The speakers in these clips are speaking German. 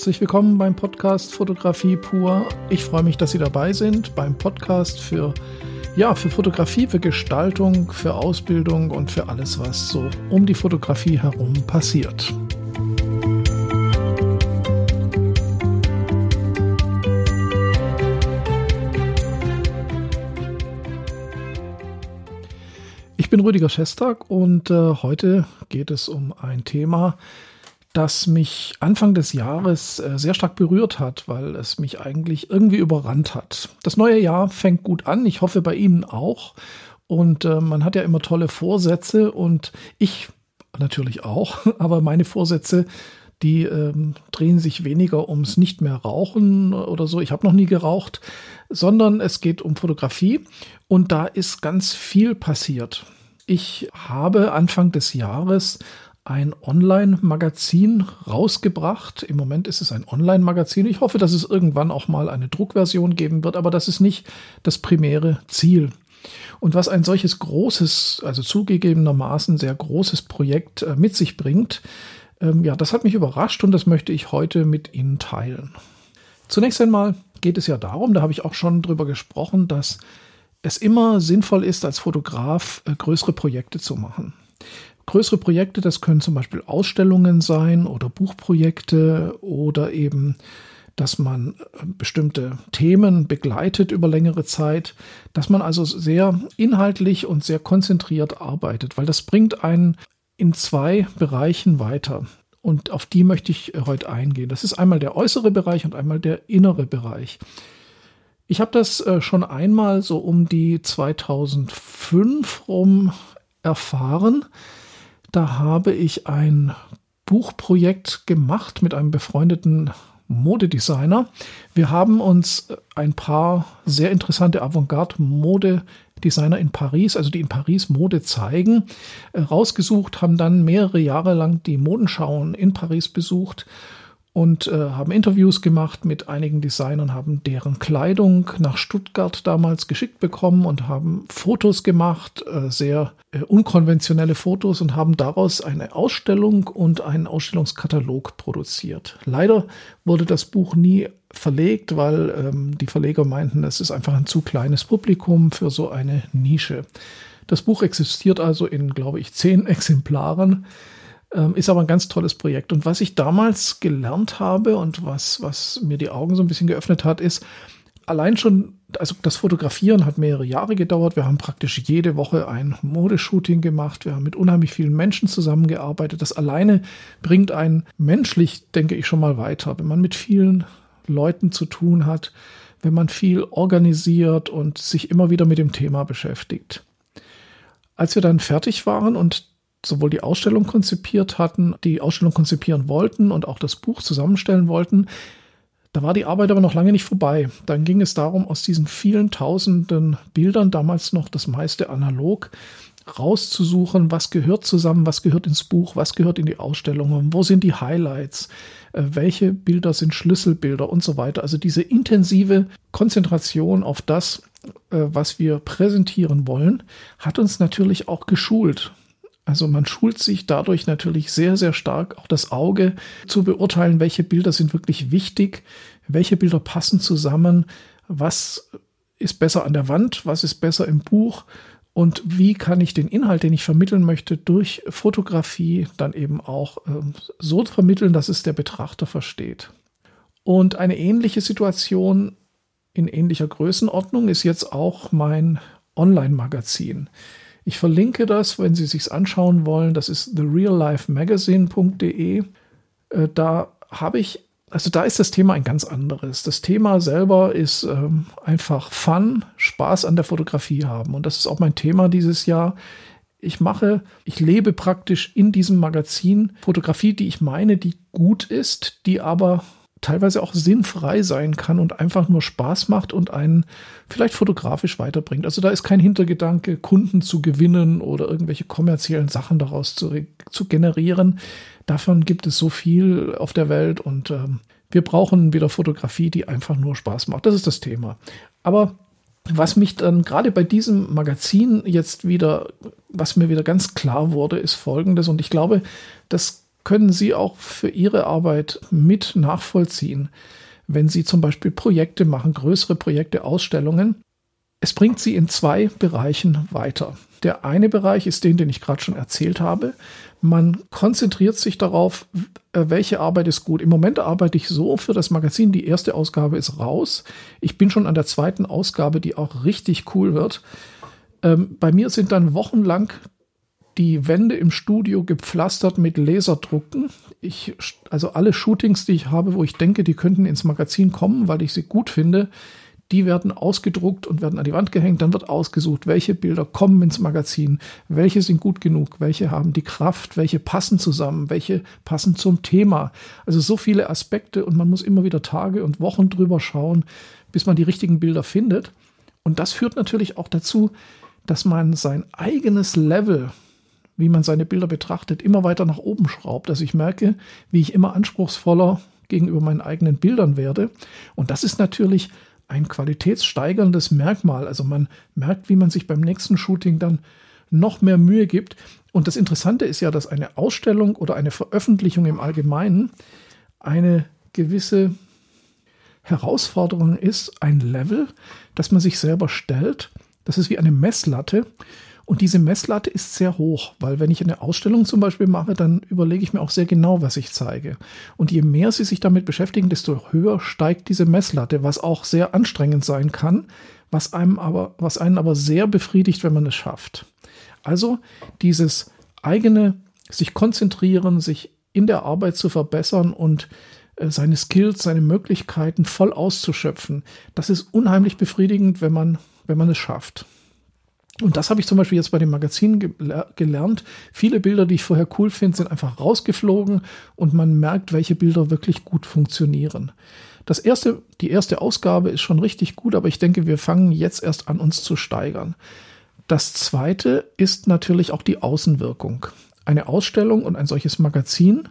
Herzlich willkommen beim Podcast Fotografie pur. Ich freue mich, dass Sie dabei sind beim Podcast für ja, für Fotografie, für Gestaltung, für Ausbildung und für alles, was so um die Fotografie herum passiert. Ich bin Rüdiger Schestag und äh, heute geht es um ein Thema, das mich Anfang des Jahres äh, sehr stark berührt hat, weil es mich eigentlich irgendwie überrannt hat. Das neue Jahr fängt gut an. Ich hoffe bei Ihnen auch. Und äh, man hat ja immer tolle Vorsätze und ich natürlich auch. Aber meine Vorsätze, die ähm, drehen sich weniger ums nicht mehr rauchen oder so. Ich habe noch nie geraucht, sondern es geht um Fotografie und da ist ganz viel passiert. Ich habe Anfang des Jahres ein Online-Magazin rausgebracht. Im Moment ist es ein Online-Magazin. Ich hoffe, dass es irgendwann auch mal eine Druckversion geben wird, aber das ist nicht das primäre Ziel. Und was ein solches großes, also zugegebenermaßen sehr großes Projekt äh, mit sich bringt, ähm, ja, das hat mich überrascht und das möchte ich heute mit Ihnen teilen. Zunächst einmal geht es ja darum, da habe ich auch schon drüber gesprochen, dass es immer sinnvoll ist, als Fotograf äh, größere Projekte zu machen. Größere Projekte, das können zum Beispiel Ausstellungen sein oder Buchprojekte oder eben, dass man äh, bestimmte Themen begleitet über längere Zeit, dass man also sehr inhaltlich und sehr konzentriert arbeitet, weil das bringt einen in zwei Bereichen weiter. Und auf die möchte ich heute eingehen. Das ist einmal der äußere Bereich und einmal der innere Bereich. Ich habe das äh, schon einmal so um die 2005 rum erfahren. Da habe ich ein Buchprojekt gemacht mit einem befreundeten Modedesigner. Wir haben uns ein paar sehr interessante Avantgarde-Modedesigner in Paris, also die in Paris Mode zeigen, rausgesucht, haben dann mehrere Jahre lang die Modenschauen in Paris besucht und äh, haben Interviews gemacht mit einigen Designern, haben deren Kleidung nach Stuttgart damals geschickt bekommen und haben Fotos gemacht, äh, sehr äh, unkonventionelle Fotos und haben daraus eine Ausstellung und einen Ausstellungskatalog produziert. Leider wurde das Buch nie verlegt, weil ähm, die Verleger meinten, es ist einfach ein zu kleines Publikum für so eine Nische. Das Buch existiert also in, glaube ich, zehn Exemplaren. Ähm, ist aber ein ganz tolles Projekt. Und was ich damals gelernt habe und was, was mir die Augen so ein bisschen geöffnet hat, ist, allein schon, also das Fotografieren hat mehrere Jahre gedauert. Wir haben praktisch jede Woche ein Modeshooting gemacht. Wir haben mit unheimlich vielen Menschen zusammengearbeitet. Das alleine bringt einen menschlich, denke ich, schon mal weiter. Wenn man mit vielen Leuten zu tun hat, wenn man viel organisiert und sich immer wieder mit dem Thema beschäftigt. Als wir dann fertig waren und sowohl die Ausstellung konzipiert hatten, die Ausstellung konzipieren wollten und auch das Buch zusammenstellen wollten. Da war die Arbeit aber noch lange nicht vorbei. Dann ging es darum, aus diesen vielen tausenden Bildern, damals noch das meiste analog, rauszusuchen, was gehört zusammen, was gehört ins Buch, was gehört in die Ausstellung, wo sind die Highlights, äh, welche Bilder sind Schlüsselbilder und so weiter. Also diese intensive Konzentration auf das, äh, was wir präsentieren wollen, hat uns natürlich auch geschult. Also man schult sich dadurch natürlich sehr, sehr stark auch das Auge zu beurteilen, welche Bilder sind wirklich wichtig, welche Bilder passen zusammen, was ist besser an der Wand, was ist besser im Buch und wie kann ich den Inhalt, den ich vermitteln möchte, durch Fotografie dann eben auch äh, so vermitteln, dass es der Betrachter versteht. Und eine ähnliche Situation in ähnlicher Größenordnung ist jetzt auch mein Online-Magazin. Ich verlinke das, wenn Sie sich anschauen wollen. Das ist thereallifemagazine.de. Äh, da habe ich, also da ist das Thema ein ganz anderes. Das Thema selber ist ähm, einfach Fun, Spaß an der Fotografie haben. Und das ist auch mein Thema dieses Jahr. Ich mache, ich lebe praktisch in diesem Magazin Fotografie, die ich meine, die gut ist, die aber teilweise auch sinnfrei sein kann und einfach nur Spaß macht und einen vielleicht fotografisch weiterbringt. Also da ist kein Hintergedanke, Kunden zu gewinnen oder irgendwelche kommerziellen Sachen daraus zu, zu generieren. Davon gibt es so viel auf der Welt und ähm, wir brauchen wieder Fotografie, die einfach nur Spaß macht. Das ist das Thema. Aber was mich dann gerade bei diesem Magazin jetzt wieder, was mir wieder ganz klar wurde, ist folgendes. Und ich glaube, das können Sie auch für Ihre Arbeit mit nachvollziehen, wenn Sie zum Beispiel Projekte machen, größere Projekte, Ausstellungen. Es bringt Sie in zwei Bereichen weiter. Der eine Bereich ist den, den ich gerade schon erzählt habe. Man konzentriert sich darauf, äh, welche Arbeit ist gut. Im Moment arbeite ich so für das Magazin. Die erste Ausgabe ist raus. Ich bin schon an der zweiten Ausgabe, die auch richtig cool wird. Ähm, bei mir sind dann wochenlang die Wände im Studio gepflastert mit Laserdrucken. Ich, also alle Shootings, die ich habe, wo ich denke, die könnten ins Magazin kommen, weil ich sie gut finde, die werden ausgedruckt und werden an die Wand gehängt. Dann wird ausgesucht, welche Bilder kommen ins Magazin, welche sind gut genug, welche haben die Kraft, welche passen zusammen, welche passen zum Thema. Also so viele Aspekte und man muss immer wieder Tage und Wochen drüber schauen, bis man die richtigen Bilder findet. Und das führt natürlich auch dazu, dass man sein eigenes Level, wie man seine Bilder betrachtet, immer weiter nach oben schraubt. Dass ich merke, wie ich immer anspruchsvoller gegenüber meinen eigenen Bildern werde. Und das ist natürlich ein qualitätssteigerndes Merkmal. Also man merkt, wie man sich beim nächsten Shooting dann noch mehr Mühe gibt. Und das Interessante ist ja, dass eine Ausstellung oder eine Veröffentlichung im Allgemeinen eine gewisse Herausforderung ist, ein Level, das man sich selber stellt. Das ist wie eine Messlatte. Und diese Messlatte ist sehr hoch, weil wenn ich eine Ausstellung zum Beispiel mache, dann überlege ich mir auch sehr genau, was ich zeige. Und je mehr Sie sich damit beschäftigen, desto höher steigt diese Messlatte, was auch sehr anstrengend sein kann, was einem aber, was einen aber sehr befriedigt, wenn man es schafft. Also dieses eigene sich konzentrieren, sich in der Arbeit zu verbessern und äh, seine Skills, seine Möglichkeiten voll auszuschöpfen. Das ist unheimlich befriedigend, wenn man, wenn man es schafft. Und das habe ich zum Beispiel jetzt bei dem Magazin ge gelernt. Viele Bilder, die ich vorher cool finde, sind einfach rausgeflogen und man merkt, welche Bilder wirklich gut funktionieren. Das erste, die erste Ausgabe ist schon richtig gut, aber ich denke, wir fangen jetzt erst an, uns zu steigern. Das zweite ist natürlich auch die Außenwirkung. Eine Ausstellung und ein solches Magazin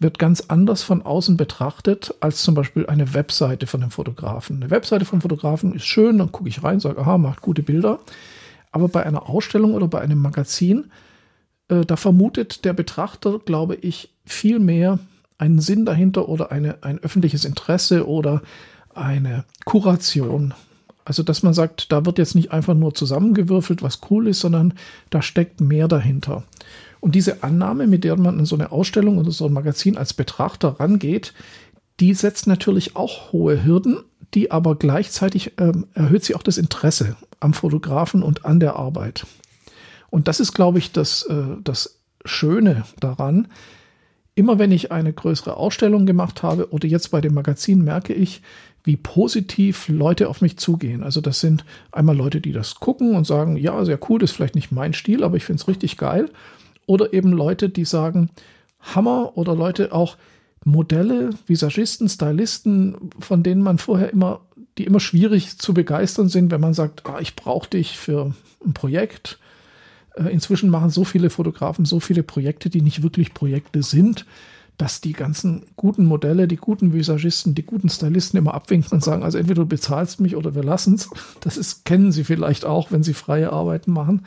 wird ganz anders von außen betrachtet als zum Beispiel eine Webseite von einem Fotografen. Eine Webseite von Fotografen ist schön, dann gucke ich rein, sage, aha, macht gute Bilder. Aber bei einer Ausstellung oder bei einem Magazin, äh, da vermutet der Betrachter, glaube ich, viel mehr einen Sinn dahinter oder eine, ein öffentliches Interesse oder eine Kuration. Also, dass man sagt, da wird jetzt nicht einfach nur zusammengewürfelt, was cool ist, sondern da steckt mehr dahinter. Und diese Annahme, mit der man in so eine Ausstellung oder so ein Magazin als Betrachter rangeht, die setzt natürlich auch hohe Hürden, die aber gleichzeitig ähm, erhöht sie auch das Interesse am Fotografen und an der Arbeit. Und das ist, glaube ich, das, äh, das Schöne daran. Immer wenn ich eine größere Ausstellung gemacht habe oder jetzt bei dem Magazin merke ich, wie positiv Leute auf mich zugehen. Also das sind einmal Leute, die das gucken und sagen, ja, sehr cool, das ist vielleicht nicht mein Stil, aber ich finde es richtig geil. Oder eben Leute, die sagen, Hammer oder Leute auch, Modelle, Visagisten, Stylisten, von denen man vorher immer, die immer schwierig zu begeistern sind, wenn man sagt, ah, ich brauche dich für ein Projekt. Äh, inzwischen machen so viele Fotografen so viele Projekte, die nicht wirklich Projekte sind, dass die ganzen guten Modelle, die guten Visagisten, die guten Stylisten immer abwinken und sagen, also entweder du bezahlst mich oder wir lassen es. Das ist, kennen sie vielleicht auch, wenn sie freie Arbeiten machen.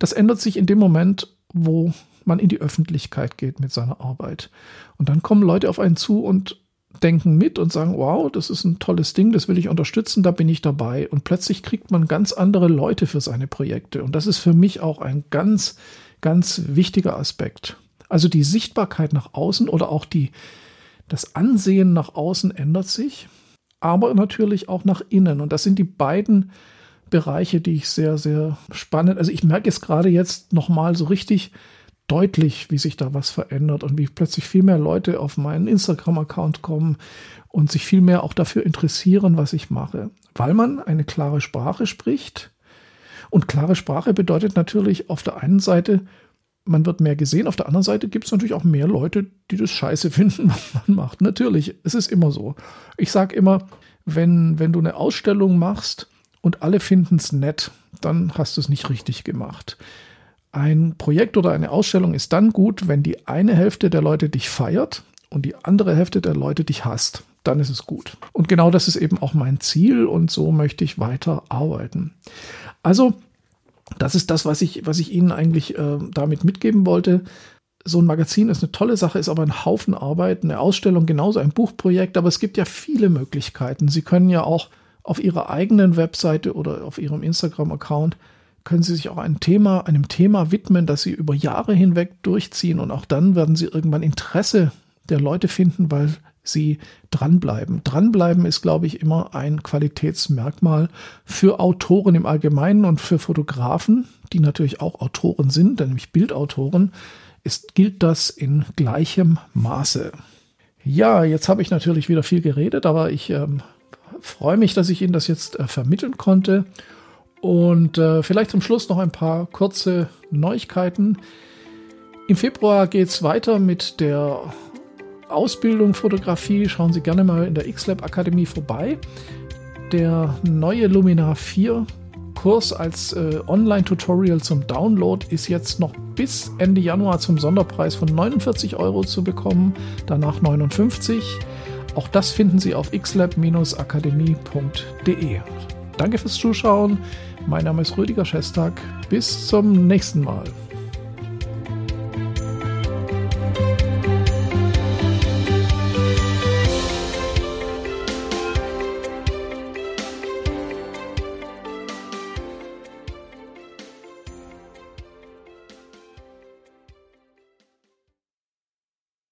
Das ändert sich in dem Moment, wo man in die Öffentlichkeit geht mit seiner Arbeit. Und dann kommen Leute auf einen zu und denken mit und sagen, wow, das ist ein tolles Ding, das will ich unterstützen, da bin ich dabei. Und plötzlich kriegt man ganz andere Leute für seine Projekte. Und das ist für mich auch ein ganz, ganz wichtiger Aspekt. Also die Sichtbarkeit nach außen oder auch die, das Ansehen nach außen ändert sich, aber natürlich auch nach innen. Und das sind die beiden Bereiche, die ich sehr, sehr spannend, also ich merke es gerade jetzt nochmal so richtig, deutlich, wie sich da was verändert und wie plötzlich viel mehr Leute auf meinen Instagram-Account kommen und sich viel mehr auch dafür interessieren, was ich mache, weil man eine klare Sprache spricht. Und klare Sprache bedeutet natürlich auf der einen Seite, man wird mehr gesehen, auf der anderen Seite gibt es natürlich auch mehr Leute, die das scheiße finden, was man macht. Natürlich, es ist immer so. Ich sage immer, wenn, wenn du eine Ausstellung machst und alle finden es nett, dann hast du es nicht richtig gemacht. Ein Projekt oder eine Ausstellung ist dann gut, wenn die eine Hälfte der Leute dich feiert und die andere Hälfte der Leute dich hasst. Dann ist es gut. Und genau das ist eben auch mein Ziel und so möchte ich weiter arbeiten. Also, das ist das, was ich, was ich Ihnen eigentlich äh, damit mitgeben wollte. so ein Magazin ist eine tolle Sache, ist aber ein Haufen Arbeit, eine Ausstellung genauso, ein Buchprojekt, aber es gibt ja viele Möglichkeiten. Sie können ja auch auf Ihrer eigenen Webseite oder auf Ihrem Instagram-Account können Sie sich auch ein Thema, einem Thema widmen, das Sie über Jahre hinweg durchziehen und auch dann werden Sie irgendwann Interesse der Leute finden, weil Sie dranbleiben. Dranbleiben ist, glaube ich, immer ein Qualitätsmerkmal für Autoren im Allgemeinen und für Fotografen, die natürlich auch Autoren sind, nämlich Bildautoren, ist, gilt das in gleichem Maße. Ja, jetzt habe ich natürlich wieder viel geredet, aber ich ähm, freue mich, dass ich Ihnen das jetzt äh, vermitteln konnte. Und äh, vielleicht zum Schluss noch ein paar kurze Neuigkeiten. Im Februar geht es weiter mit der Ausbildung Fotografie. Schauen Sie gerne mal in der XLab Akademie vorbei. Der neue Luminar 4 Kurs als äh, Online-Tutorial zum Download ist jetzt noch bis Ende Januar zum Sonderpreis von 49 Euro zu bekommen, danach 59. Auch das finden Sie auf xlab-akademie.de. Danke fürs Zuschauen. Mein Name ist Rüdiger Schestag. Bis zum nächsten Mal.